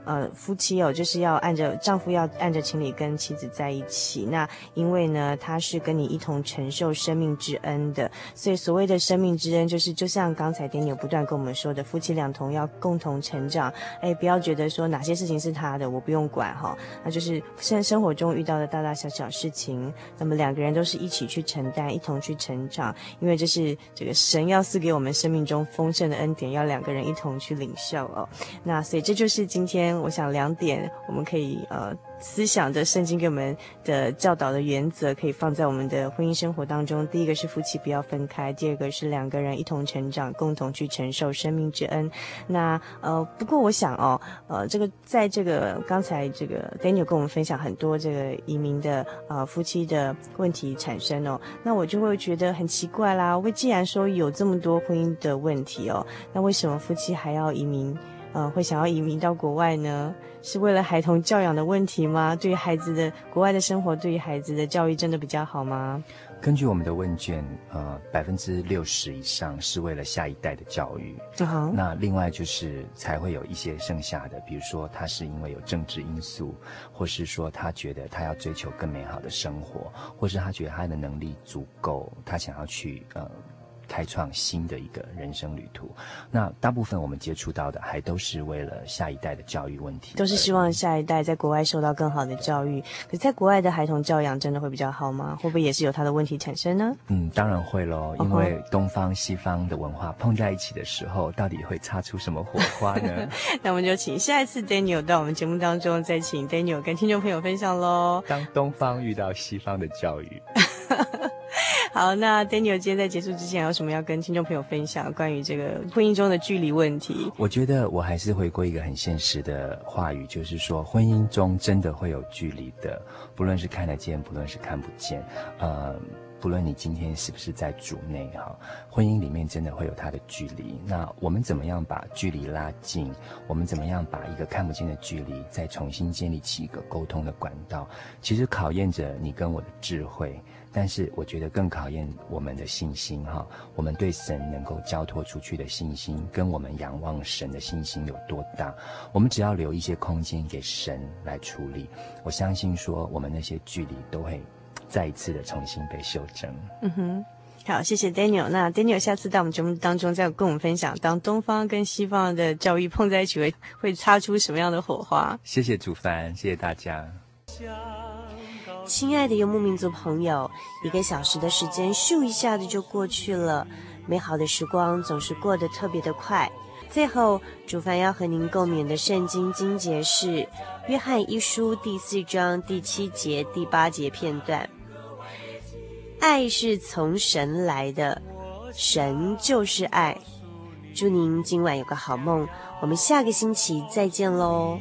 D: 呃，夫妻哦，就是要按着丈夫要按着情理跟妻子在一起。那因为呢，他是跟你一同承受生命之恩的，所以所谓的生命之恩，就是就像刚才 Daniel 不断跟我们说的，夫妻两同要共同成长。哎，不要觉得说哪些事情是他的，我不用管哈。那就是生生活中遇到的大大小小事情，那么两个人都是一起去承担，一同去成长。因为这是这个神要赐给我们生命中丰盛的恩典，要两个人一同去领受哦。那所以这就是今天。我想两点我们可以呃。思想的圣经给我们的教导的原则，可以放在我们的婚姻生活当中。第一个是夫妻不要分开，第二个是两个人一同成长，共同去承受生命之恩。那呃，不过我想哦，呃，这个在这个刚才这个 Daniel 跟我们分享很多这个移民的呃夫妻的问题产生哦，那我就会觉得很奇怪啦。为既然说有这么多婚姻的问题哦，那为什么夫妻还要移民？呃，会想要移民到国外呢？是为了孩童教养的问题吗？对于孩子的国外的生活，对于孩子的教育真的比较好吗？
C: 根据我们的问卷，呃，百分之六十以上是为了下一代的教育。
D: 好，
C: 那另外就是才会有一些剩下的，比如说他是因为有政治因素，或是说他觉得他要追求更美好的生活，或是他觉得他的能力足够，他想要去呃。开创新的一个人生旅途，那大部分我们接触到的还都是为了下一代的教育问题，
D: 都是希望下一代在国外受到更好的教育。可是在国外的孩童教养真的会比较好吗？会不会也是有他的问题产生呢？
C: 嗯，当然会喽，因为东方西方的文化碰在一起的时候，到底会擦出什么火花呢？[LAUGHS]
D: 那我们就请下一次 Daniel 到我们节目当中，再请 Daniel 跟听众朋友分享喽。
C: 当东方遇到西方的教育。[LAUGHS]
D: 好，那 Daniel 今天在结束之前有什么要跟听众朋友分享关于这个婚姻中的距离问题？
C: 我觉得我还是回归一个很现实的话语，就是说婚姻中真的会有距离的，不论是看得见，不论是看不见，呃，不论你今天是不是在主内哈，婚姻里面真的会有它的距离。那我们怎么样把距离拉近？我们怎么样把一个看不见的距离再重新建立起一个沟通的管道？其实考验着你跟我的智慧。但是我觉得更考验我们的信心哈，我们对神能够交托出去的信心，跟我们仰望神的信心有多大？我们只要留一些空间给神来处理，我相信说我们那些距离都会再一次的重新被修正。
D: 嗯哼，好，谢谢 Daniel。那 Daniel 下次在我们节目当中再跟我们分享，当东方跟西方的教育碰在一起会会擦出什么样的火花？
C: 谢谢主凡，谢谢大家。
D: 亲爱的游牧民族朋友，一个小时的时间咻一下子就过去了，美好的时光总是过得特别的快。最后，主凡要和您共勉的圣经经节是《约翰一书》第四章第七节、第八节片段：“爱是从神来的，神就是爱。”祝您今晚有个好梦，我们下个星期再见
E: 喽。